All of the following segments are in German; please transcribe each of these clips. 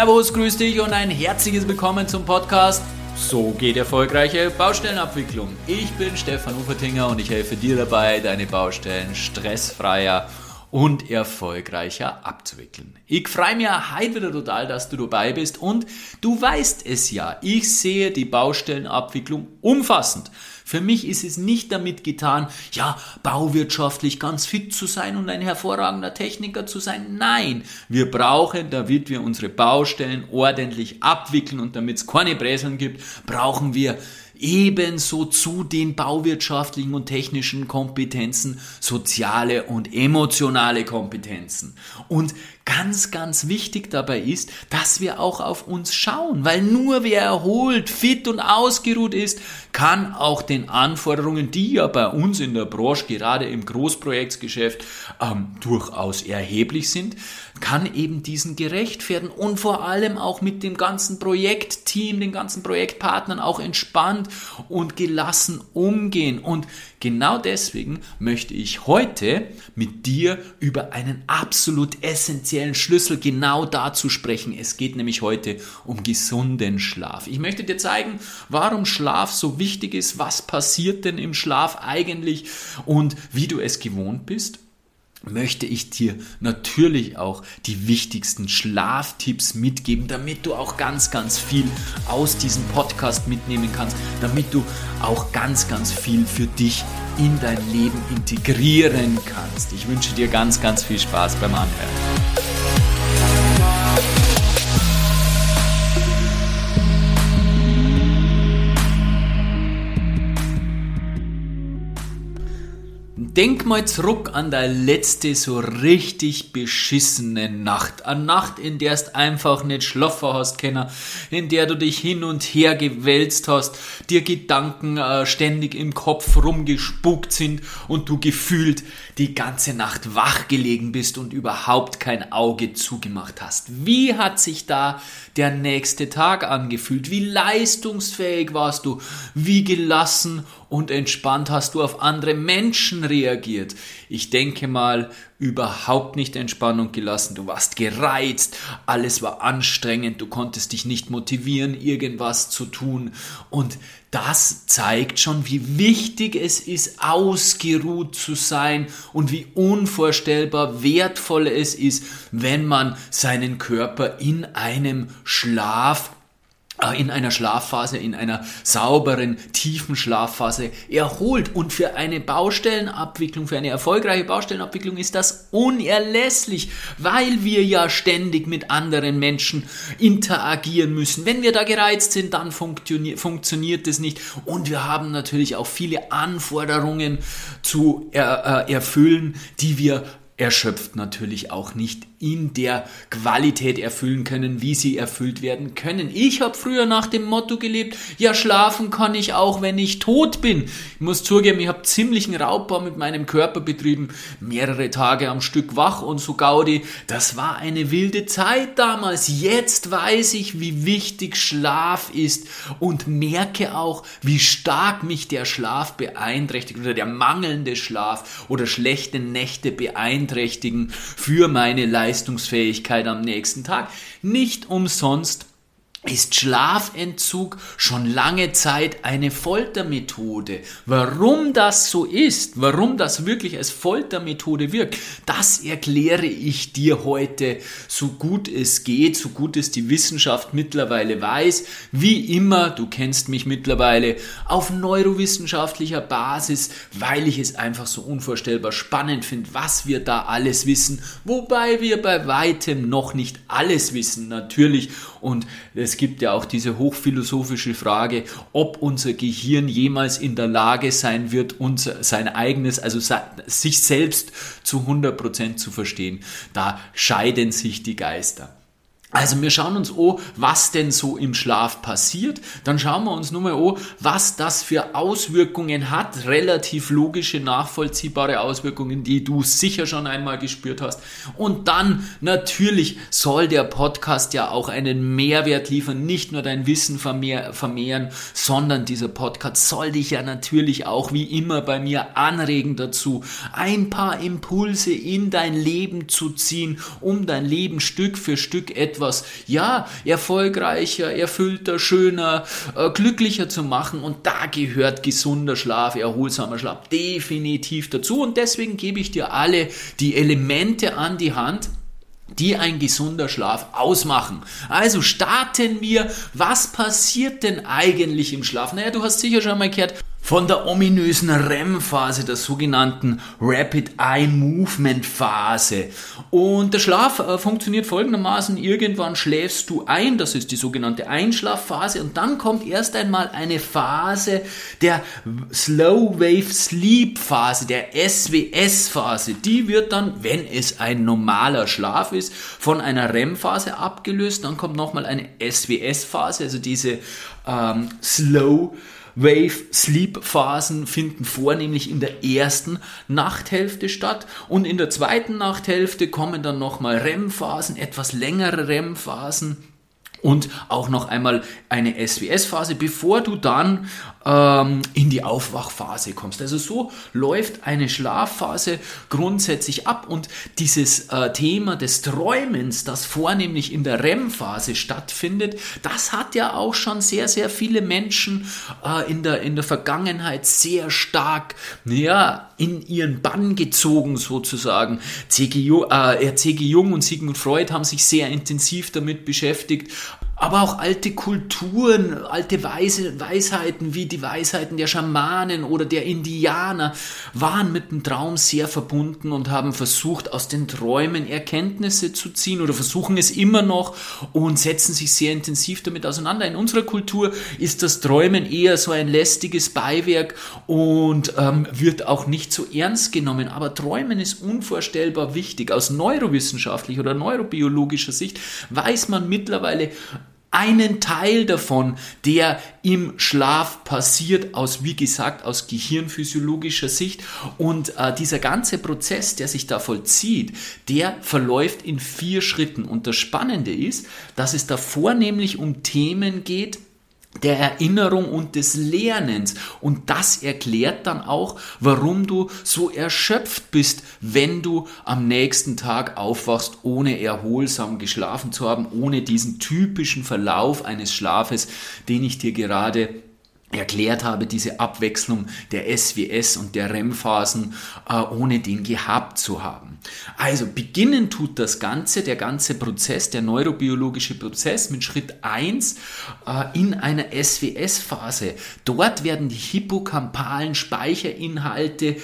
Servus, grüß dich und ein herzliches Willkommen zum Podcast. So geht erfolgreiche Baustellenabwicklung. Ich bin Stefan Ufertinger und ich helfe dir dabei, deine Baustellen stressfreier und erfolgreicher abzuwickeln. Ich freue mich heute wieder total, dass du dabei bist und du weißt es ja, ich sehe die Baustellenabwicklung umfassend. Für mich ist es nicht damit getan, ja, bauwirtschaftlich ganz fit zu sein und ein hervorragender Techniker zu sein. Nein, wir brauchen, damit wir unsere Baustellen ordentlich abwickeln und damit es keine Bräseln gibt, brauchen wir ebenso zu den bauwirtschaftlichen und technischen Kompetenzen soziale und emotionale Kompetenzen. Und ganz, ganz wichtig dabei ist, dass wir auch auf uns schauen, weil nur wer erholt, fit und ausgeruht ist, kann auch den Anforderungen, die ja bei uns in der Branche, gerade im Großprojektsgeschäft, ähm, durchaus erheblich sind, kann eben diesen gerecht werden und vor allem auch mit dem ganzen Projektteam, den ganzen Projektpartnern auch entspannt und gelassen umgehen. Und genau deswegen möchte ich heute mit dir über einen absolut essentiellen Schlüssel genau dazu sprechen. Es geht nämlich heute um gesunden Schlaf. Ich möchte dir zeigen, warum Schlaf so wichtig ist, was passiert denn im Schlaf eigentlich und wie du es gewohnt bist möchte ich dir natürlich auch die wichtigsten Schlaftipps mitgeben, damit du auch ganz, ganz viel aus diesem Podcast mitnehmen kannst, damit du auch ganz, ganz viel für dich in dein Leben integrieren kannst. Ich wünsche dir ganz, ganz viel Spaß beim Anhören. Denk mal zurück an deine letzte so richtig beschissene Nacht. Eine Nacht, in der du einfach nicht schlafen hast können, in der du dich hin und her gewälzt hast, dir Gedanken äh, ständig im Kopf rumgespukt sind und du gefühlt die ganze Nacht wach gelegen bist und überhaupt kein Auge zugemacht hast. Wie hat sich da der nächste Tag angefühlt? Wie leistungsfähig warst du? Wie gelassen und entspannt hast du auf andere Menschen reagiert. Ich denke mal, überhaupt nicht entspannt und gelassen. Du warst gereizt, alles war anstrengend, du konntest dich nicht motivieren, irgendwas zu tun. Und das zeigt schon, wie wichtig es ist, ausgeruht zu sein und wie unvorstellbar wertvoll es ist, wenn man seinen Körper in einem Schlaf in einer Schlafphase, in einer sauberen, tiefen Schlafphase erholt. Und für eine Baustellenabwicklung, für eine erfolgreiche Baustellenabwicklung ist das unerlässlich, weil wir ja ständig mit anderen Menschen interagieren müssen. Wenn wir da gereizt sind, dann funktioniert, funktioniert es nicht. Und wir haben natürlich auch viele Anforderungen zu er, äh, erfüllen, die wir erschöpft natürlich auch nicht in der Qualität erfüllen können, wie sie erfüllt werden können. Ich habe früher nach dem Motto gelebt, ja schlafen kann ich auch, wenn ich tot bin. Ich muss zugeben, ich habe ziemlichen Raubbau mit meinem Körper betrieben, mehrere Tage am Stück wach und so Gaudi. Das war eine wilde Zeit damals. Jetzt weiß ich, wie wichtig Schlaf ist und merke auch, wie stark mich der Schlaf beeinträchtigt oder der mangelnde Schlaf oder schlechte Nächte beeinträchtigen für meine Leistung Leistungsfähigkeit am nächsten Tag. Nicht umsonst ist Schlafentzug schon lange Zeit eine Foltermethode. Warum das so ist, warum das wirklich als Foltermethode wirkt, das erkläre ich dir heute so gut es geht, so gut es die Wissenschaft mittlerweile weiß. Wie immer, du kennst mich mittlerweile auf neurowissenschaftlicher Basis, weil ich es einfach so unvorstellbar spannend finde, was wir da alles wissen, wobei wir bei weitem noch nicht alles wissen, natürlich. Und es gibt ja auch diese hochphilosophische Frage, ob unser Gehirn jemals in der Lage sein wird, unser, sein eigenes, also sich selbst zu 100% zu verstehen. Da scheiden sich die Geister. Also wir schauen uns an, was denn so im Schlaf passiert. Dann schauen wir uns nur mal an, was das für Auswirkungen hat. Relativ logische, nachvollziehbare Auswirkungen, die du sicher schon einmal gespürt hast. Und dann natürlich soll der Podcast ja auch einen Mehrwert liefern. Nicht nur dein Wissen vermehren, sondern dieser Podcast soll dich ja natürlich auch wie immer bei mir anregen dazu, ein paar Impulse in dein Leben zu ziehen, um dein Leben Stück für Stück etwas etwas, ja, erfolgreicher, erfüllter, schöner, äh, glücklicher zu machen. Und da gehört gesunder Schlaf, erholsamer Schlaf definitiv dazu. Und deswegen gebe ich dir alle die Elemente an die Hand, die ein gesunder Schlaf ausmachen. Also starten wir, was passiert denn eigentlich im Schlaf? Naja, du hast sicher schon mal gehört, von der ominösen REM-Phase, der sogenannten Rapid Eye Movement Phase. Und der Schlaf äh, funktioniert folgendermaßen, irgendwann schläfst du ein, das ist die sogenannte Einschlafphase und dann kommt erst einmal eine Phase der Slow Wave Sleep Phase, der SWS Phase. Die wird dann, wenn es ein normaler Schlaf ist, von einer REM Phase abgelöst, dann kommt nochmal eine SWS Phase, also diese ähm, Slow Wave-Sleep-Phasen finden vornehmlich in der ersten Nachthälfte statt. Und in der zweiten Nachthälfte kommen dann nochmal REM-Phasen, etwas längere REM-Phasen und auch noch einmal eine SWS-Phase, bevor du dann ähm, in die Aufwachphase kommst. Also so läuft eine Schlafphase grundsätzlich ab und dieses äh, Thema des Träumens, das vornehmlich in der REM-Phase stattfindet, das hat ja auch schon sehr, sehr viele Menschen äh, in, der, in der Vergangenheit sehr stark ja, in ihren Bann gezogen sozusagen. C.G. Äh, C.G. Jung und Sigmund Freud haben sich sehr intensiv damit beschäftigt aber auch alte Kulturen, alte Weise, Weisheiten wie die Weisheiten der Schamanen oder der Indianer waren mit dem Traum sehr verbunden und haben versucht, aus den Träumen Erkenntnisse zu ziehen oder versuchen es immer noch und setzen sich sehr intensiv damit auseinander. In unserer Kultur ist das Träumen eher so ein lästiges Beiwerk und ähm, wird auch nicht so ernst genommen. Aber Träumen ist unvorstellbar wichtig. Aus neurowissenschaftlicher oder neurobiologischer Sicht weiß man mittlerweile, einen Teil davon, der im Schlaf passiert, aus, wie gesagt, aus gehirnphysiologischer Sicht. Und äh, dieser ganze Prozess, der sich da vollzieht, der verläuft in vier Schritten. Und das Spannende ist, dass es da vornehmlich um Themen geht, der Erinnerung und des Lernens. Und das erklärt dann auch, warum du so erschöpft bist, wenn du am nächsten Tag aufwachst, ohne erholsam geschlafen zu haben, ohne diesen typischen Verlauf eines Schlafes, den ich dir gerade erklärt habe, diese Abwechslung der SWS und der REM-Phasen, äh, ohne den gehabt zu haben. Also beginnen tut das Ganze, der ganze Prozess, der neurobiologische Prozess mit Schritt 1 äh, in einer SWS-Phase. Dort werden die hippocampalen Speicherinhalte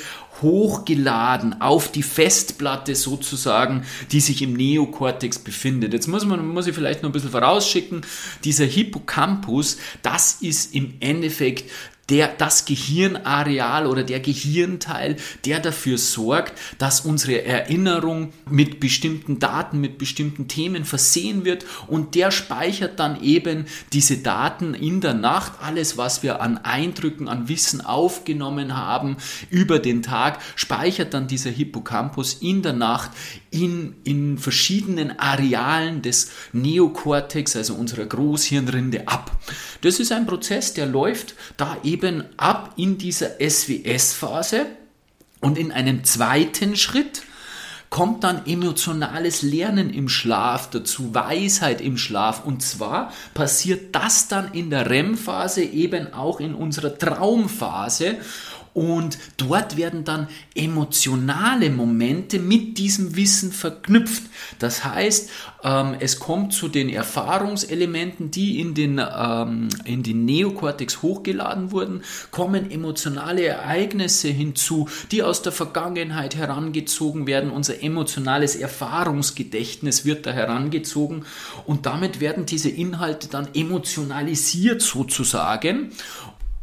hochgeladen auf die Festplatte sozusagen, die sich im Neokortex befindet. Jetzt muss man, muss ich vielleicht noch ein bisschen vorausschicken, dieser Hippocampus, das ist im Endeffekt der, das Gehirnareal oder der Gehirnteil, der dafür sorgt, dass unsere Erinnerung mit bestimmten Daten, mit bestimmten Themen versehen wird und der speichert dann eben diese Daten in der Nacht, alles was wir an Eindrücken, an Wissen aufgenommen haben über den Tag, speichert dann dieser Hippocampus in der Nacht in, in verschiedenen Arealen des Neokortex, also unserer Großhirnrinde ab. Das ist ein Prozess, der läuft da eben eben ab in dieser SWS-Phase und in einem zweiten Schritt kommt dann emotionales Lernen im Schlaf dazu, Weisheit im Schlaf. Und zwar passiert das dann in der REM-Phase eben auch in unserer Traumphase. Und dort werden dann emotionale Momente mit diesem Wissen verknüpft. Das heißt, ähm, es kommt zu den Erfahrungselementen, die in den, ähm, in den Neokortex hochgeladen wurden, kommen emotionale Ereignisse hinzu, die aus der Vergangenheit herangezogen werden. Unser emotionales Erfahrungsgedächtnis wird da herangezogen und damit werden diese Inhalte dann emotionalisiert sozusagen.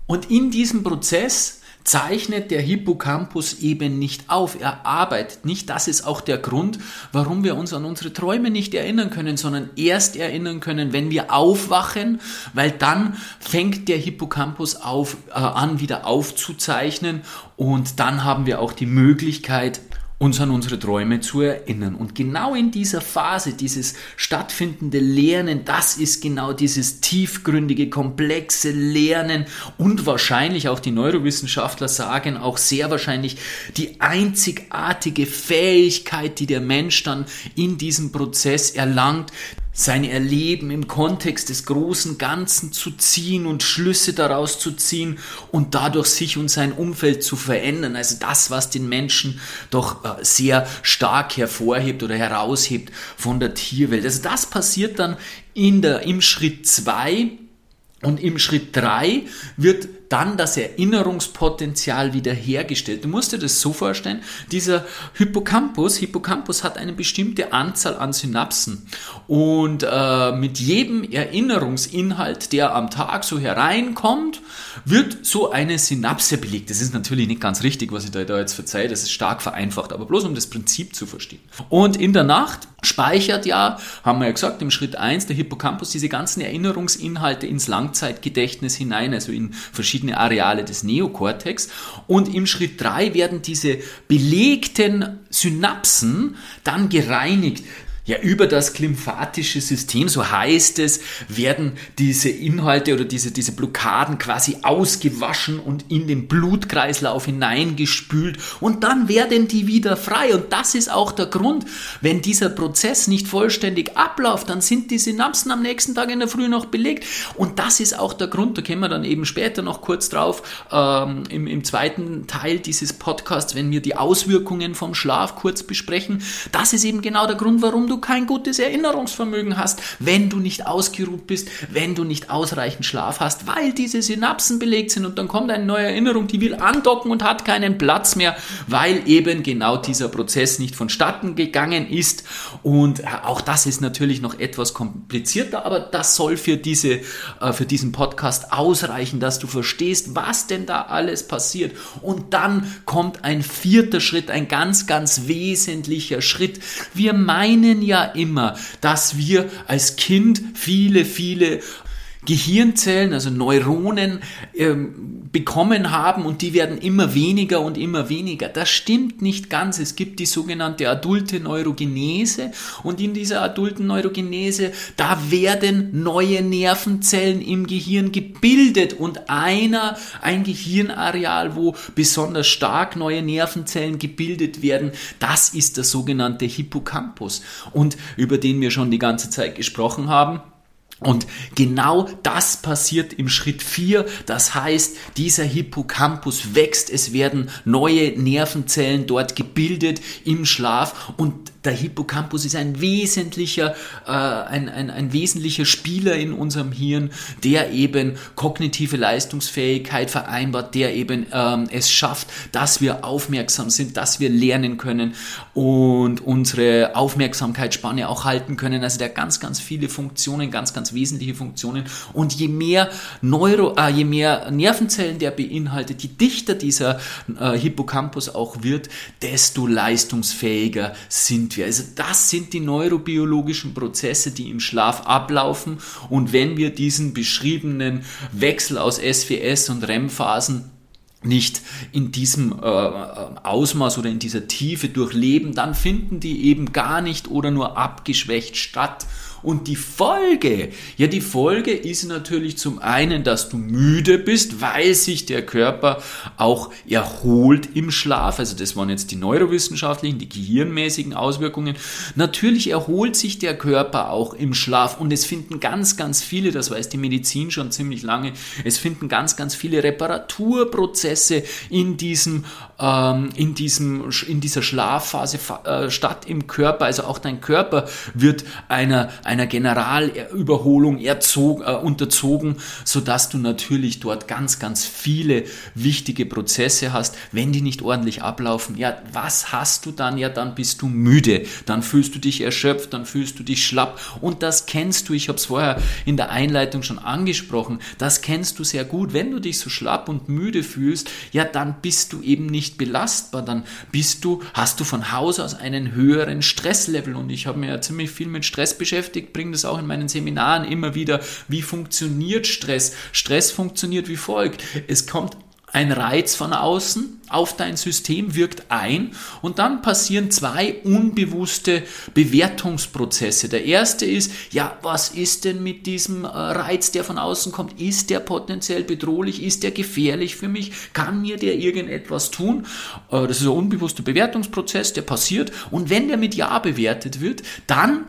Und in diesem Prozess zeichnet der Hippocampus eben nicht auf, er arbeitet nicht. Das ist auch der Grund, warum wir uns an unsere Träume nicht erinnern können, sondern erst erinnern können, wenn wir aufwachen, weil dann fängt der Hippocampus auf, äh, an, wieder aufzuzeichnen und dann haben wir auch die Möglichkeit, uns an unsere Träume zu erinnern. Und genau in dieser Phase, dieses stattfindende Lernen, das ist genau dieses tiefgründige, komplexe Lernen und wahrscheinlich auch die Neurowissenschaftler sagen auch sehr wahrscheinlich die einzigartige Fähigkeit, die der Mensch dann in diesem Prozess erlangt, sein Erleben im Kontext des großen Ganzen zu ziehen und Schlüsse daraus zu ziehen und dadurch sich und sein Umfeld zu verändern. Also das, was den Menschen doch äh, sehr stark hervorhebt oder heraushebt von der Tierwelt. Also das passiert dann in der, im Schritt zwei und im Schritt drei wird dann das Erinnerungspotenzial wiederhergestellt. Du musst dir das so vorstellen, dieser Hippocampus, Hippocampus hat eine bestimmte Anzahl an Synapsen und äh, mit jedem Erinnerungsinhalt, der am Tag so hereinkommt, wird so eine Synapse belegt. Das ist natürlich nicht ganz richtig, was ich da, da jetzt verzeihe, das ist stark vereinfacht, aber bloß um das Prinzip zu verstehen. Und in der Nacht speichert ja, haben wir ja gesagt, im Schritt 1 der Hippocampus diese ganzen Erinnerungsinhalte ins Langzeitgedächtnis hinein, also in verschiedene Areale des Neokortex. Und im Schritt 3 werden diese belegten Synapsen dann gereinigt. Ja, über das glymphatische System, so heißt es, werden diese Inhalte oder diese, diese Blockaden quasi ausgewaschen und in den Blutkreislauf hineingespült und dann werden die wieder frei. Und das ist auch der Grund, wenn dieser Prozess nicht vollständig abläuft, dann sind die Synapsen am nächsten Tag in der Früh noch belegt. Und das ist auch der Grund, da kommen wir dann eben später noch kurz drauf, ähm, im, im zweiten Teil dieses Podcasts, wenn wir die Auswirkungen vom Schlaf kurz besprechen. Das ist eben genau der Grund, warum du du kein gutes Erinnerungsvermögen hast, wenn du nicht ausgeruht bist, wenn du nicht ausreichend Schlaf hast, weil diese Synapsen belegt sind und dann kommt eine neue Erinnerung, die will andocken und hat keinen Platz mehr, weil eben genau dieser Prozess nicht vonstatten gegangen ist und äh, auch das ist natürlich noch etwas komplizierter, aber das soll für diese äh, für diesen Podcast ausreichen, dass du verstehst, was denn da alles passiert und dann kommt ein vierter Schritt, ein ganz ganz wesentlicher Schritt. Wir meinen ja immer, dass wir als Kind viele, viele Gehirnzellen, also Neuronen, ähm, bekommen haben und die werden immer weniger und immer weniger. Das stimmt nicht ganz. Es gibt die sogenannte adulte Neurogenese und in dieser adulten Neurogenese, da werden neue Nervenzellen im Gehirn gebildet und einer, ein Gehirnareal, wo besonders stark neue Nervenzellen gebildet werden, das ist der sogenannte Hippocampus und über den wir schon die ganze Zeit gesprochen haben. Und genau das passiert im Schritt 4. Das heißt, dieser Hippocampus wächst, es werden neue Nervenzellen dort gebildet im Schlaf und der Hippocampus ist ein wesentlicher, äh, ein, ein, ein wesentlicher Spieler in unserem Hirn, der eben kognitive Leistungsfähigkeit vereinbart, der eben ähm, es schafft, dass wir aufmerksam sind, dass wir lernen können und unsere Aufmerksamkeitsspanne auch halten können. Also der ganz, ganz viele Funktionen, ganz, ganz wesentliche Funktionen. Und je mehr Neuro, äh, je mehr Nervenzellen der beinhaltet, je dichter dieser äh, Hippocampus auch wird, desto leistungsfähiger sind wir. Also das sind die neurobiologischen Prozesse, die im Schlaf ablaufen. Und wenn wir diesen beschriebenen Wechsel aus SWS und REM-Phasen nicht in diesem äh, Ausmaß oder in dieser Tiefe durchleben, dann finden die eben gar nicht oder nur abgeschwächt statt. Und die Folge, ja, die Folge ist natürlich zum einen, dass du müde bist, weil sich der Körper auch erholt im Schlaf. Also das waren jetzt die neurowissenschaftlichen, die gehirnmäßigen Auswirkungen. Natürlich erholt sich der Körper auch im Schlaf und es finden ganz, ganz viele, das weiß die Medizin schon ziemlich lange, es finden ganz, ganz viele Reparaturprozesse in diesem, ähm, in diesem, in dieser Schlafphase äh, statt im Körper. Also auch dein Körper wird einer, einer einer Generalüberholung erzog, äh, unterzogen, sodass du natürlich dort ganz, ganz viele wichtige Prozesse hast. Wenn die nicht ordentlich ablaufen, ja, was hast du dann? Ja, dann bist du müde, dann fühlst du dich erschöpft, dann fühlst du dich schlapp und das kennst du, ich habe es vorher in der Einleitung schon angesprochen, das kennst du sehr gut. Wenn du dich so schlapp und müde fühlst, ja, dann bist du eben nicht belastbar, dann bist du, hast du von Haus aus einen höheren Stresslevel und ich habe mir ja ziemlich viel mit Stress beschäftigt beschäftigt, bringe das auch in meinen Seminaren immer wieder. Wie funktioniert Stress? Stress funktioniert wie folgt. Es kommt ein Reiz von außen auf dein System wirkt ein und dann passieren zwei unbewusste Bewertungsprozesse. Der erste ist, ja, was ist denn mit diesem äh, Reiz, der von außen kommt? Ist der potenziell bedrohlich? Ist der gefährlich für mich? Kann mir der irgendetwas tun? Äh, das ist ein unbewusster Bewertungsprozess, der passiert und wenn der mit Ja bewertet wird, dann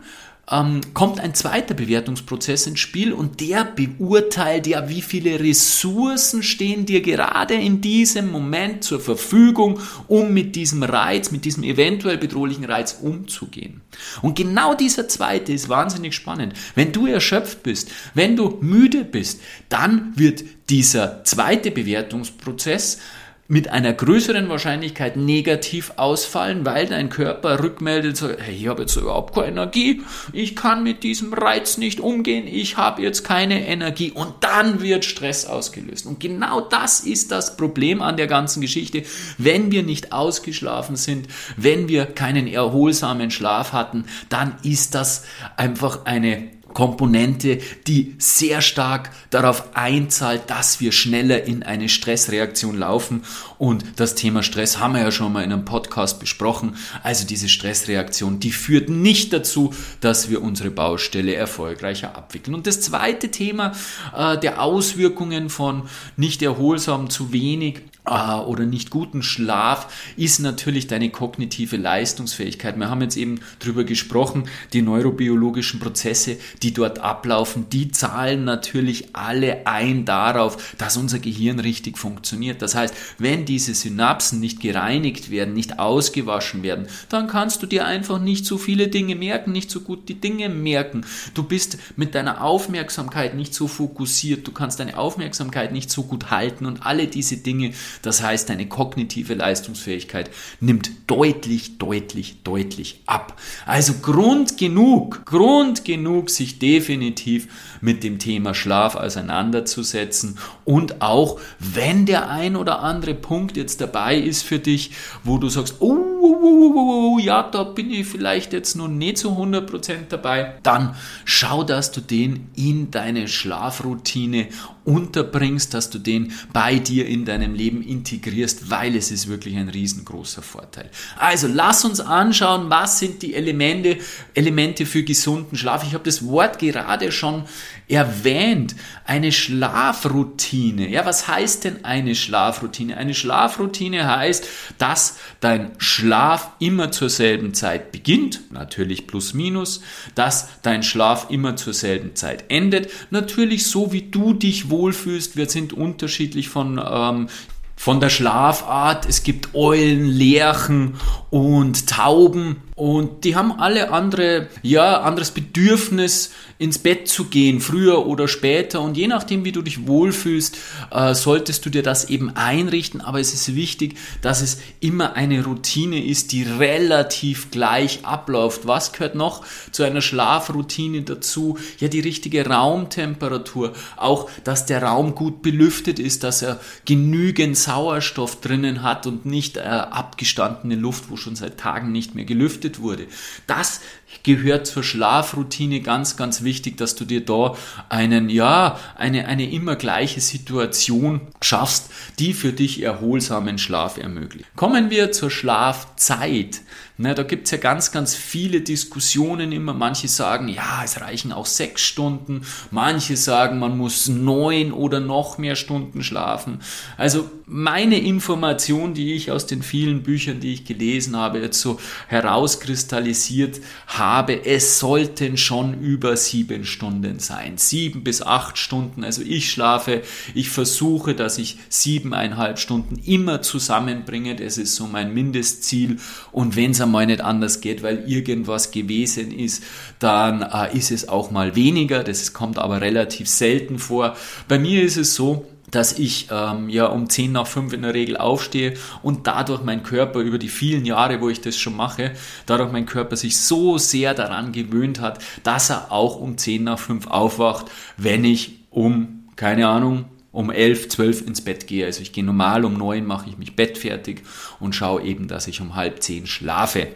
ähm, kommt ein zweiter Bewertungsprozess ins Spiel und der beurteilt ja, wie viele Ressourcen stehen dir gerade in diesem Moment zur Verfügung, um mit diesem Reiz, mit diesem eventuell bedrohlichen Reiz umzugehen. Und genau dieser zweite ist wahnsinnig spannend. Wenn du erschöpft bist, wenn du müde bist, dann wird dieser zweite Bewertungsprozess mit einer größeren Wahrscheinlichkeit negativ ausfallen, weil dein Körper rückmeldet, so, hey, ich habe jetzt überhaupt keine Energie, ich kann mit diesem Reiz nicht umgehen, ich habe jetzt keine Energie und dann wird Stress ausgelöst. Und genau das ist das Problem an der ganzen Geschichte. Wenn wir nicht ausgeschlafen sind, wenn wir keinen erholsamen Schlaf hatten, dann ist das einfach eine Komponente, die sehr stark darauf einzahlt, dass wir schneller in eine Stressreaktion laufen. Und das Thema Stress haben wir ja schon mal in einem Podcast besprochen. Also diese Stressreaktion, die führt nicht dazu, dass wir unsere Baustelle erfolgreicher abwickeln. Und das zweite Thema äh, der Auswirkungen von nicht erholsam zu wenig oder nicht guten Schlaf ist natürlich deine kognitive Leistungsfähigkeit. Wir haben jetzt eben drüber gesprochen, die neurobiologischen Prozesse, die dort ablaufen, die zahlen natürlich alle ein darauf, dass unser Gehirn richtig funktioniert. Das heißt, wenn diese Synapsen nicht gereinigt werden, nicht ausgewaschen werden, dann kannst du dir einfach nicht so viele Dinge merken, nicht so gut die Dinge merken. Du bist mit deiner Aufmerksamkeit nicht so fokussiert, du kannst deine Aufmerksamkeit nicht so gut halten und alle diese Dinge das heißt, deine kognitive Leistungsfähigkeit nimmt deutlich, deutlich, deutlich ab. Also Grund genug, Grund genug, sich definitiv mit dem Thema Schlaf auseinanderzusetzen und auch, wenn der ein oder andere Punkt jetzt dabei ist für dich, wo du sagst, oh, oh, oh, oh ja, da bin ich vielleicht jetzt noch nicht zu 100% dabei, dann schau, dass du den in deine Schlafroutine unterbringst, dass du den bei dir in deinem Leben integrierst, weil es ist wirklich ein riesengroßer Vorteil. Also lass uns anschauen, was sind die Elemente, Elemente für gesunden Schlaf. Ich habe das Wort gerade schon erwähnt. Eine Schlafroutine. Ja, was heißt denn eine Schlafroutine? Eine Schlafroutine heißt, dass dein Schlaf immer zur selben Zeit beginnt, natürlich plus minus, dass dein Schlaf immer zur selben Zeit endet, natürlich so wie du dich wohlfühlst. Wir sind unterschiedlich von ähm, von der Schlafart. Es gibt Eulen, Lerchen und Tauben und die haben alle andere, ja, anderes Bedürfnis, ins Bett zu gehen, früher oder später. Und je nachdem, wie du dich wohlfühlst, äh, solltest du dir das eben einrichten. Aber es ist wichtig, dass es immer eine Routine ist, die relativ gleich abläuft. Was gehört noch zu einer Schlafroutine dazu? Ja, die richtige Raumtemperatur. Auch, dass der Raum gut belüftet ist, dass er genügend Sauerstoff drinnen hat und nicht äh, abgestandene Luft, wo schon seit Tagen nicht mehr gelüftet wurde. Das gehört zur Schlafroutine ganz, ganz wichtig, dass du dir da einen, ja, eine, eine immer gleiche Situation schaffst, die für dich erholsamen Schlaf ermöglicht. Kommen wir zur Schlafzeit. Na, da gibt's ja ganz, ganz viele Diskussionen immer. Manche sagen, ja, es reichen auch sechs Stunden. Manche sagen, man muss neun oder noch mehr Stunden schlafen. Also meine Information, die ich aus den vielen Büchern, die ich gelesen habe, jetzt so herauskristallisiert habe, es sollten schon über sieben Stunden sein. Sieben bis acht Stunden. Also ich schlafe, ich versuche, dass ich siebeneinhalb Stunden immer zusammenbringe. Das ist so mein Mindestziel. Und wenn es einmal nicht anders geht, weil irgendwas gewesen ist, dann äh, ist es auch mal weniger. Das kommt aber relativ selten vor. Bei mir ist es so, dass ich ähm, ja um 10 nach 5 in der Regel aufstehe und dadurch mein Körper über die vielen Jahre, wo ich das schon mache, dadurch mein Körper sich so sehr daran gewöhnt hat, dass er auch um 10 nach 5 aufwacht, wenn ich um, keine Ahnung, um 11, 12 ins Bett gehe. Also ich gehe normal um 9, mache ich mich bettfertig und schaue eben, dass ich um halb 10 schlafe.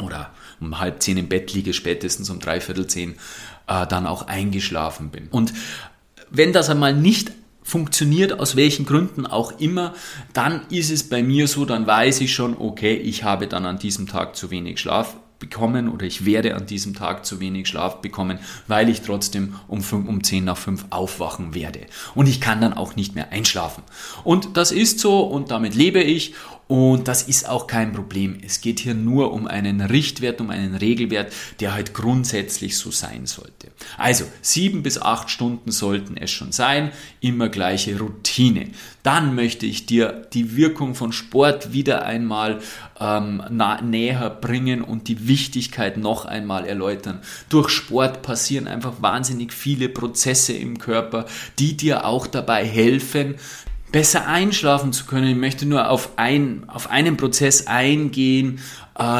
Oder um halb 10 im Bett liege, spätestens um dreiviertel 10 äh, dann auch eingeschlafen bin. Und wenn das einmal nicht funktioniert, aus welchen Gründen auch immer, dann ist es bei mir so, dann weiß ich schon, okay, ich habe dann an diesem Tag zu wenig Schlaf bekommen oder ich werde an diesem Tag zu wenig Schlaf bekommen, weil ich trotzdem um, 5, um 10 nach 5 aufwachen werde. Und ich kann dann auch nicht mehr einschlafen. Und das ist so und damit lebe ich Und das ist auch kein Problem. Es geht hier nur um einen Richtwert, um einen Regelwert, der halt grundsätzlich so sein sollte. Also sieben bis acht Stunden sollten es schon sein, immer gleiche Routine. Dann möchte ich dir die Wirkung von Sport wieder einmal ähm, näher bringen und die Wichtigkeit noch einmal erläutern. Durch Sport passieren einfach wahnsinnig viele Prozesse im Körper, die dir auch dabei helfen, besser einschlafen zu können. Ich möchte nur auf, ein, auf einen Prozess eingehen,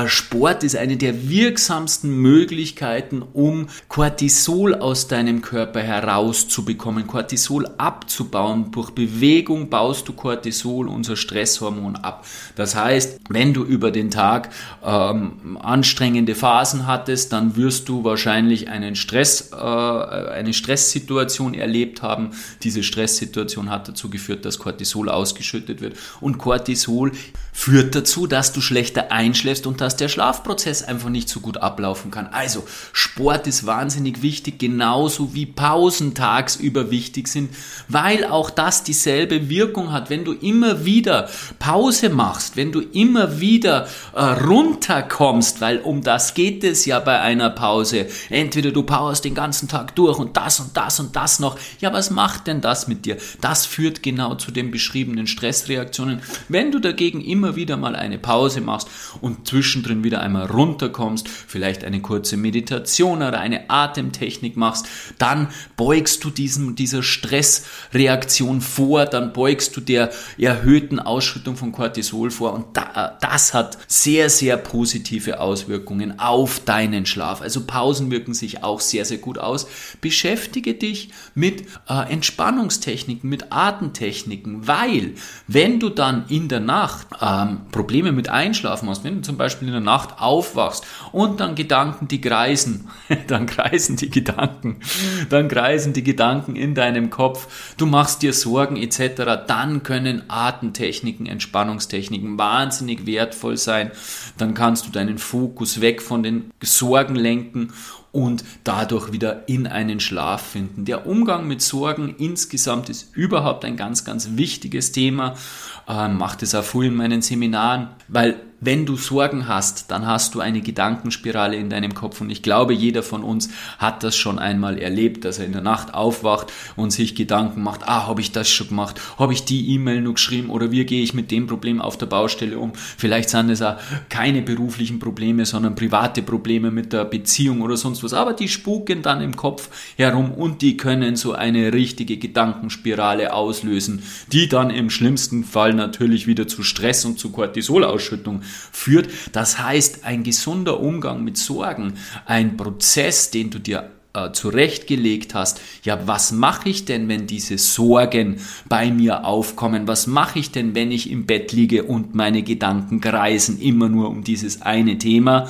Sport ist eine der wirksamsten Möglichkeiten, um Cortisol aus deinem Körper herauszubekommen, Cortisol abzubauen. Durch Bewegung baust du Cortisol, unser Stresshormon, ab. Das heißt, wenn du über den Tag ähm, anstrengende Phasen hattest, dann wirst du wahrscheinlich einen Stress, äh, eine Stresssituation erlebt haben. Diese Stresssituation hat dazu geführt, dass Cortisol ausgeschüttet wird. Und Cortisol führt dazu, dass du schlechter einschläfst und dass der Schlafprozess einfach nicht so gut ablaufen kann. Also Sport ist wahnsinnig wichtig, genauso wie Pausen tagsüber wichtig sind, weil auch das dieselbe Wirkung hat. Wenn du immer wieder Pause machst, wenn du immer wieder äh, runterkommst, weil um das geht es ja bei einer Pause. Entweder du powerst den ganzen Tag durch und das und das und das noch. Ja, was macht denn das mit dir? Das führt genau zu den beschriebenen Stressreaktionen. Wenn du dagegen immer wieder mal eine Pause machst und zwischendrin wieder einmal runterkommst, vielleicht eine kurze Meditation oder eine Atemtechnik machst, dann beugst du diesem, dieser Stressreaktion vor, dann beugst du der erhöhten Ausschüttung von Cortisol vor und da, das hat sehr, sehr positive Auswirkungen auf deinen Schlaf. Also Pausen wirken sich auch sehr, sehr gut aus. Beschäftige dich mit äh, Entspannungstechniken, mit Atemtechniken, weil wenn du dann in der Nacht äh, ähm, Probleme mit Einschlafen hast, wenn du zum Beispiel in der Nacht aufwachst und dann Gedanken, die kreisen, dann kreisen die Gedanken, dann kreisen die Gedanken in deinem Kopf, du machst dir Sorgen etc., dann können Atemtechniken, Entspannungstechniken wahnsinnig wertvoll sein. Dann kannst du deinen Fokus weg von den Sorgen lenken und dadurch wieder in einen Schlaf finden. Der Umgang mit Sorgen insgesamt ist überhaupt ein ganz, ganz wichtiges Thema. Ähm, macht es auch viel in meinen Seminaren, weil wenn du Sorgen hast, dann hast du eine Gedankenspirale in deinem Kopf. Und ich glaube, jeder von uns hat das schon einmal erlebt, dass er in der Nacht aufwacht und sich Gedanken macht, ah, habe ich das schon gemacht, habe ich die E-Mail nur geschrieben? Oder wie gehe ich mit dem Problem auf der Baustelle um? Vielleicht sind es auch keine beruflichen Probleme, sondern private Probleme mit der Beziehung oder sonst was, aber die spuken dann im Kopf herum und die können so eine richtige Gedankenspirale auslösen, die dann im schlimmsten Fall natürlich wieder zu Stress und zu Cortisolausschüttung führt. Das heißt, ein gesunder Umgang mit Sorgen, ein Prozess, den du dir äh, zurechtgelegt hast, ja, was mache ich denn, wenn diese Sorgen bei mir aufkommen? Was mache ich denn, wenn ich im Bett liege und meine Gedanken kreisen immer nur um dieses eine Thema?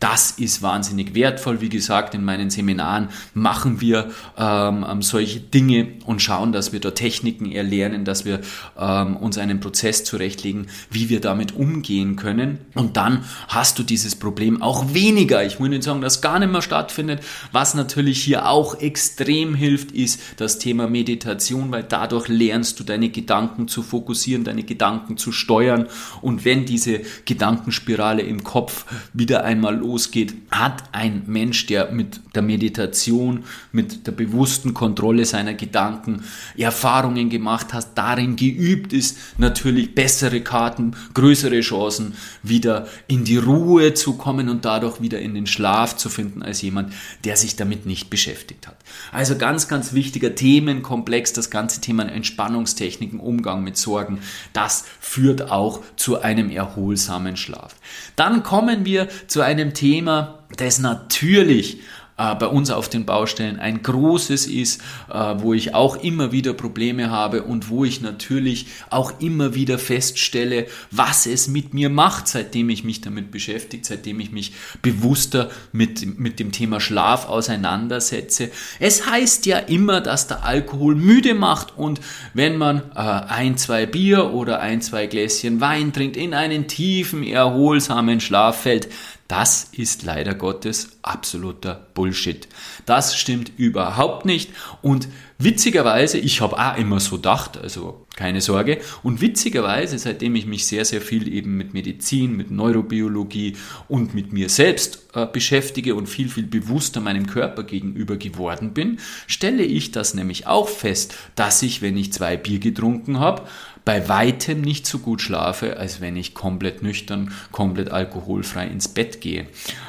Das ist wahnsinnig wertvoll. Wie gesagt, in meinen Seminaren machen wir ähm, ähm, solche Dinge und schauen, dass wir da Techniken erlernen, dass wir ähm, uns einen Prozess zurechtlegen, wie wir damit umgehen können. Und dann hast du dieses Problem auch weniger. Ich muss nicht sagen, dass gar nicht mehr stattfindet. Was natürlich hier auch extrem hilft, ist das Thema Meditation, weil dadurch lernst du deine Gedanken zu fokussieren, deine Gedanken zu steuern. Und wenn diese Gedankenspirale im Kopf wieder einmal losgeht, hat ein Mensch, der mit der Meditation, mit der bewussten Kontrolle seiner Gedanken Erfahrungen gemacht hat, darin geübt ist, natürlich bessere Karten, größere Chancen, wieder in die Ruhe zu kommen und dadurch wieder in den Schlaf zu finden, als jemand, der sich damit nicht beschäftigt hat. Also ganz, ganz wichtiger Themenkomplex, das ganze Thema Entspannungstechniken, Umgang mit Sorgen, das führt auch zu einem erholsamen Schlaf. Dann kommen wir zu einem Thema, das natürlich äh, bei uns auf den Baustellen ein großes ist, äh, wo ich auch immer wieder Probleme habe und wo ich natürlich auch immer wieder feststelle, was es mit mir macht, seitdem ich mich damit beschäftige, seitdem ich mich bewusster mit, mit dem Thema Schlaf auseinandersetze. Es heißt ja immer, dass der Alkohol müde macht und wenn man äh, ein, zwei Bier oder ein, zwei Gläschen Wein trinkt, in einen tiefen, erholsamen Schlaf fällt, das ist leider Gottes absoluter Bullshit. Das stimmt überhaupt nicht und Witzigerweise, ich habe auch immer so gedacht, also keine Sorge. Und witzigerweise, seitdem ich mich sehr, sehr viel eben mit Medizin, mit Neurobiologie und mit mir selbst äh, beschäftige und viel, viel bewusster meinem Körper gegenüber geworden bin, stelle ich das nämlich auch fest, dass ich, wenn ich zwei Bier getrunken habe, bei weitem nicht so gut schlafe, als wenn ich komplett nüchtern, komplett alkoholfrei ins Bett gehe.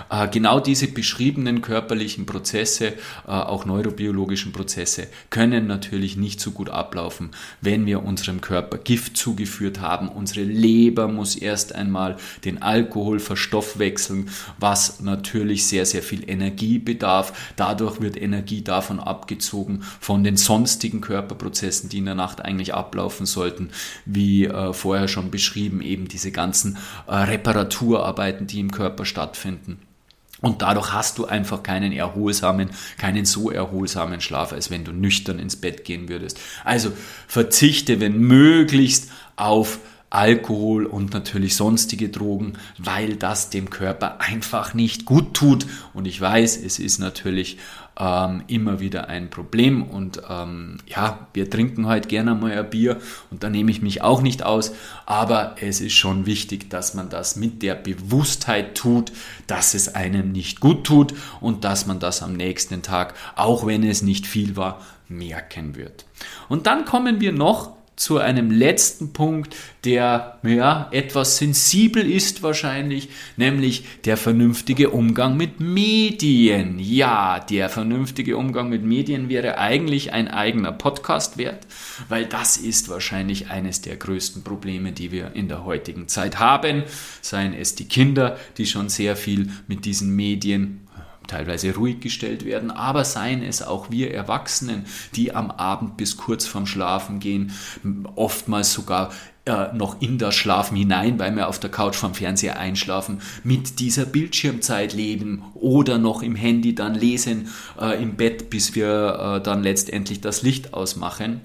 Äh, genau diese beschriebenen körperlichen Prozesse, äh, auch neurobiologischen Prozesse, können natürlich nicht so gut ablaufen, wenn wir unserem Körper Gift zugeführt haben. Unsere Leber muss erst einmal den Alkohol verstoffwechseln, was natürlich sehr, sehr viel Energie bedarf. Dadurch wird Energie davon abgezogen von den sonstigen Körperprozessen, die in der Nacht eigentlich ablaufen sollten wie äh, vorher schon beschrieben, eben diese ganzen äh, Reparaturarbeiten, die im Körper stattfinden. Und dadurch hast du einfach keinen erholsamen, keinen so erholsamen Schlaf, als wenn du nüchtern ins Bett gehen würdest. Also verzichte, wenn möglichst, auf Alkohol und natürlich sonstige Drogen, weil das dem Körper einfach nicht gut tut. Und ich weiß, es ist natürlich ähm, immer wieder ein Problem. Und ähm, ja, wir trinken heute gerne mal ein Bier und da nehme ich mich auch nicht aus. Aber es ist schon wichtig, dass man das mit der Bewusstheit tut, dass es einem nicht gut tut und dass man das am nächsten Tag, auch wenn es nicht viel war, merken wird. Und dann kommen wir noch zu einem letzten Punkt, der ja, etwas sensibel ist wahrscheinlich, nämlich der vernünftige Umgang mit Medien. Ja, der vernünftige Umgang mit Medien wäre eigentlich ein eigener Podcast wert, weil das ist wahrscheinlich eines der größten Probleme, die wir in der heutigen Zeit haben. Seien es die Kinder, die schon sehr viel mit diesen Medien teilweise ruhig gestellt werden, aber seien es auch wir Erwachsenen, die am Abend bis kurz vorm Schlafen gehen, oftmals sogar äh, noch in das Schlafen hinein, weil wir auf der Couch vom Fernseher einschlafen, mit dieser Bildschirmzeit leben oder noch im Handy dann lesen äh, im Bett, bis wir äh, dann letztendlich das Licht ausmachen.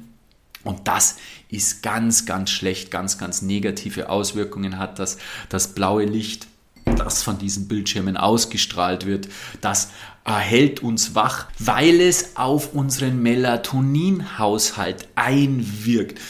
Und das ist ganz, ganz schlecht, ganz, ganz negative Auswirkungen hat das, das blaue Licht das von diesen Bildschirmen ausgestrahlt wird, das erhält uns wach, weil es auf unseren Melatoninhaushalt einwirkt.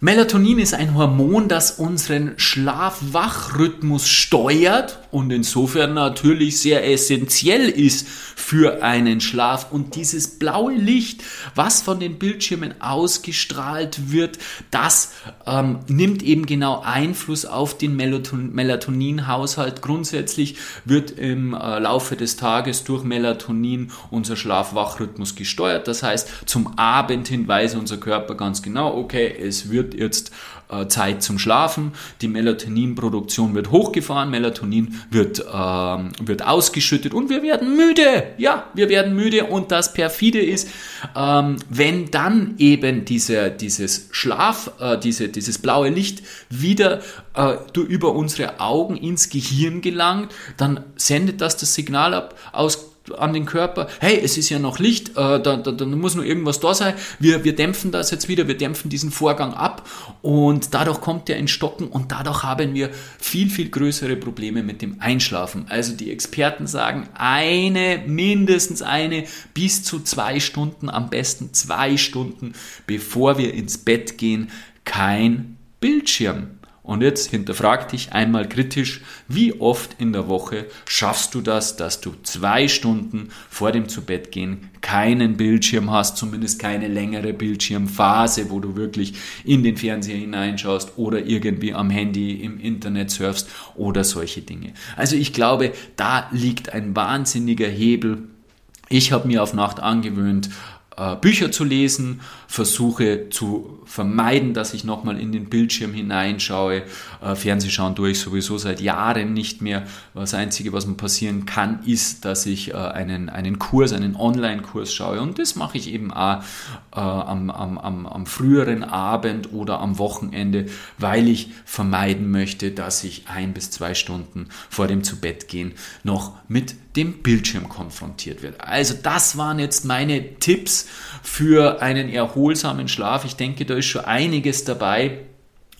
Melatonin ist ein Hormon, das unseren Schlaf-Wach-Rhythmus steuert und insofern natürlich sehr essentiell ist für einen Schlaf. Und dieses blaue Licht, was von den Bildschirmen ausgestrahlt wird, das ähm, nimmt eben genau Einfluss auf den Melatonin Melatoninhaushalt. Grundsätzlich wird im äh, Laufe des Tages durch Melatonin unser Schlaf-Wach-Rhythmus gesteuert. Das heißt, zum Abend hin weiß unser Körper ganz genau, okay, es wird wird jetzt äh, Zeit zum Schlafen, die Melatoninproduktion wird hochgefahren, Melatonin wird, ähm, wird ausgeschüttet und wir werden müde. Ja, wir werden müde und das perfide ist, ähm, wenn dann eben diese, dieses Schlaf, äh, diese, dieses blaue Licht wieder äh, über unsere Augen ins Gehirn gelangt, dann sendet das das Signal ab aus an den Körper, hey, es ist ja noch Licht, äh, da, da, da, muss nur irgendwas da sein, wir, wir dämpfen das jetzt wieder, wir dämpfen diesen Vorgang ab und dadurch kommt der in Stocken und dadurch haben wir viel, viel größere Probleme mit dem Einschlafen. Also die Experten sagen, eine, mindestens eine bis zu zwei Stunden, am besten zwei Stunden, bevor wir ins Bett gehen, kein Bildschirm. Und jetzt hinterfrag dich einmal kritisch, wie oft in der Woche schaffst du das, dass du zwei Stunden vor dem Zubettgehen keinen Bildschirm hast, zumindest keine längere Bildschirmphase, wo du wirklich in den Fernseher hineinschaust oder irgendwie am Handy im Internet surfst oder solche Dinge. Also ich glaube, da liegt ein wahnsinniger Hebel. Ich habe mir auf Nacht angewöhnt, äh, Bücher zu lesen, versuche zu vermeiden, dass ich nochmal in den Bildschirm hineinschaue. Äh, Fernsehschauen tue ich sowieso seit Jahren nicht mehr. Das Einzige, was mir passieren kann, ist, dass ich äh, einen, einen Kurs, einen Online-Kurs schaue. Und das mache ich eben auch äh, am, am, am, am früheren Abend oder am Wochenende, weil ich vermeiden möchte, dass ich ein bis zwei Stunden vor dem Zubettgehen noch mit dem Bildschirm konfrontiert wird. Also das waren jetzt meine Tipps für einen erholsamen Schlaf. Ich denke, da ist schon einiges dabei.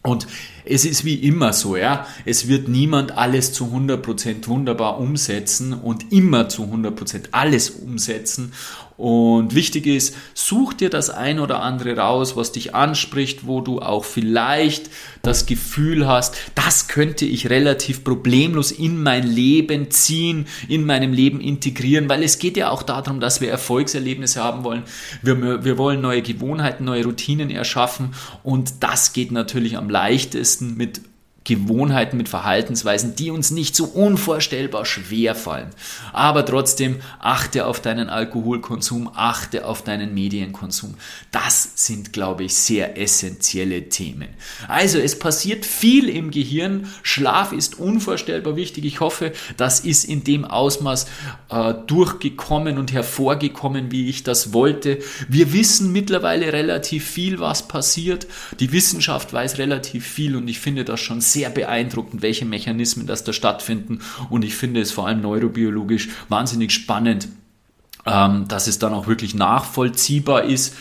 Und es ist wie immer so, ja. Es wird niemand alles zu 100% wunderbar umsetzen und immer zu 100% alles umsetzen. Und wichtig ist, such dir das ein oder andere raus, was dich anspricht, wo du auch vielleicht das Gefühl hast, das könnte ich relativ problemlos in mein Leben ziehen, in meinem Leben integrieren, weil es geht ja auch darum, dass wir Erfolgserlebnisse haben wollen. Wir, wir wollen neue Gewohnheiten, neue Routinen erschaffen und das geht natürlich am leichtesten mit Gewohnheiten, mit Verhaltensweisen, die uns nicht so unvorstellbar schwer fallen. Aber trotzdem achte auf deinen Alkoholkonsum, achte auf deinen Medienkonsum. Das sind, glaube ich, sehr essentielle Themen. Also es passiert viel im Gehirn. Schlaf ist unvorstellbar wichtig. Ich hoffe, das ist in dem Ausmaß äh, durchgekommen und hervorgekommen, wie ich das wollte. Wir wissen mittlerweile relativ viel, was passiert. Die Wissenschaft weiß relativ viel und ich finde das schon sehr sehr beeindruckend, welche Mechanismen das da stattfinden. Und ich finde es vor allem neurobiologisch wahnsinnig spannend, ähm, dass es dann auch wirklich nachvollziehbar ist,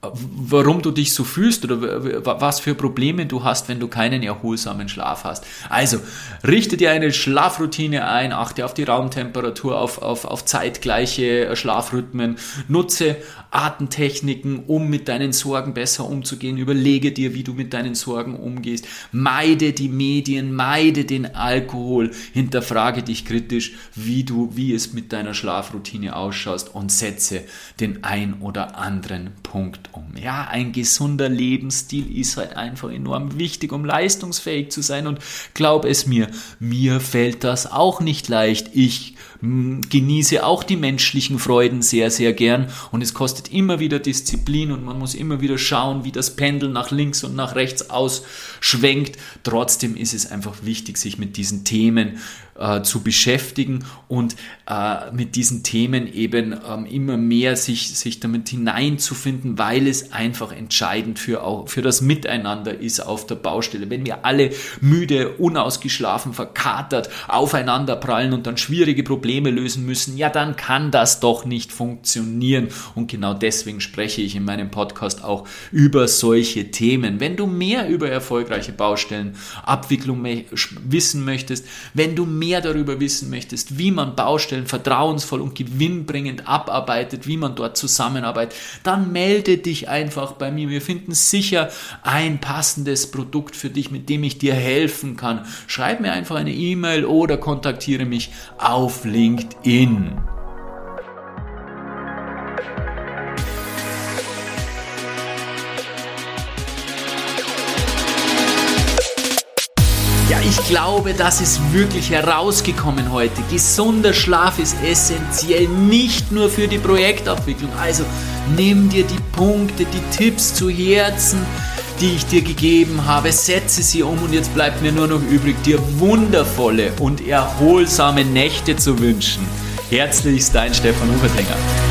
warum du dich so fühlst oder was für Probleme du hast, wenn du keinen erholsamen Schlaf hast. Also, richte dir eine Schlafroutine ein, achte auf die Raumtemperatur, auf, auf, auf zeitgleiche Schlafrhythmen, nutze Atemtechniken, um mit deinen Sorgen besser umzugehen, überlege dir, wie du mit deinen Sorgen umgehst, meide die Medien, meide den Alkohol, hinterfrage dich kritisch, wie du, wie es mit deiner Schlafroutine ausschaust und setze den ein oder anderen Punkt um. Ja, ein gesunder Lebensstil ist halt einfach enorm wichtig, um leistungsfähig zu sein. Und glaub es mir, mir fällt das auch nicht leicht. Ich hm, genieße auch die menschlichen Freuden sehr, sehr gern. Und es kostet immer wieder Disziplin und man muss immer wieder schauen, wie das Pendel nach links und nach rechts ausschwenkt. Trotzdem ist es einfach wichtig, sich mit diesen Themen äh, zu beschäftigen und äh, mit diesen Themen eben ähm, immer mehr sich, sich damit hineinzufinden, weil es einfach entscheidend für, auch, für das Miteinander ist auf der Baustelle. Wenn wir alle müde, unausgeschlafen, verkatert aufeinander prallen und dann schwierige Probleme lösen müssen, ja, dann kann das doch nicht funktionieren. Und genau deswegen spreche ich in meinem Podcast auch über solche Themen. Wenn du mehr über erfolgreiche Baustellenabwicklung wissen möchtest, wenn du mehr mehr darüber wissen möchtest, wie man Baustellen vertrauensvoll und gewinnbringend abarbeitet, wie man dort zusammenarbeitet, dann melde dich einfach bei mir. Wir finden sicher ein passendes Produkt für dich, mit dem ich dir helfen kann. Schreib mir einfach eine E-Mail oder kontaktiere mich auf LinkedIn. Glaube, das ist wirklich herausgekommen heute. Gesunder Schlaf ist essentiell, nicht nur für die Projektabwicklung. Also nimm dir die Punkte, die Tipps zu Herzen, die ich dir gegeben habe, setze sie um und jetzt bleibt mir nur noch übrig, dir wundervolle und erholsame Nächte zu wünschen. Herzlichst dein Stefan Hubertinger.